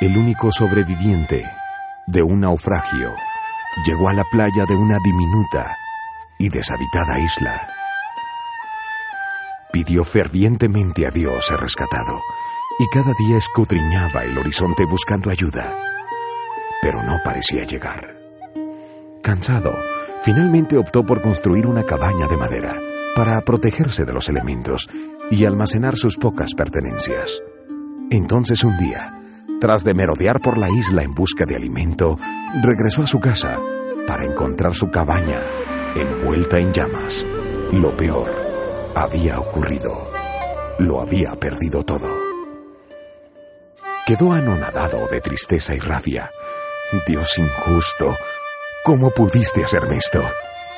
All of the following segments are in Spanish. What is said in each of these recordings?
el único sobreviviente de un naufragio, llegó a la playa de una diminuta y deshabitada isla. Pidió fervientemente a Dios ser rescatado y cada día escudriñaba el horizonte buscando ayuda, pero no parecía llegar. Cansado, finalmente optó por construir una cabaña de madera para protegerse de los elementos y almacenar sus pocas pertenencias. Entonces un día, tras de merodear por la isla en busca de alimento, regresó a su casa para encontrar su cabaña envuelta en llamas. Lo peor había ocurrido. Lo había perdido todo. Quedó anonadado de tristeza y rabia. Dios injusto, ¿cómo pudiste hacerme esto?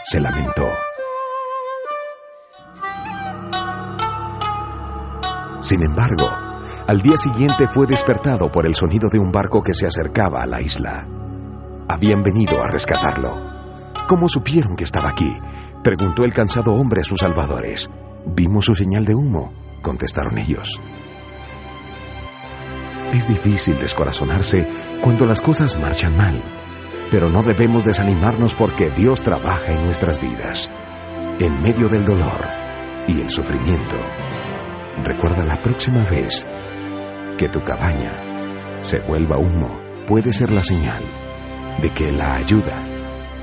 se lamentó. Sin embargo, al día siguiente fue despertado por el sonido de un barco que se acercaba a la isla. Habían venido a rescatarlo. ¿Cómo supieron que estaba aquí? Preguntó el cansado hombre a sus salvadores. Vimos su señal de humo, contestaron ellos. Es difícil descorazonarse cuando las cosas marchan mal, pero no debemos desanimarnos porque Dios trabaja en nuestras vidas, en medio del dolor y el sufrimiento. Recuerda la próxima vez que tu cabaña se vuelva humo, puede ser la señal de que la ayuda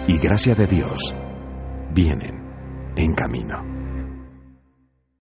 y gracia de Dios vienen en camino.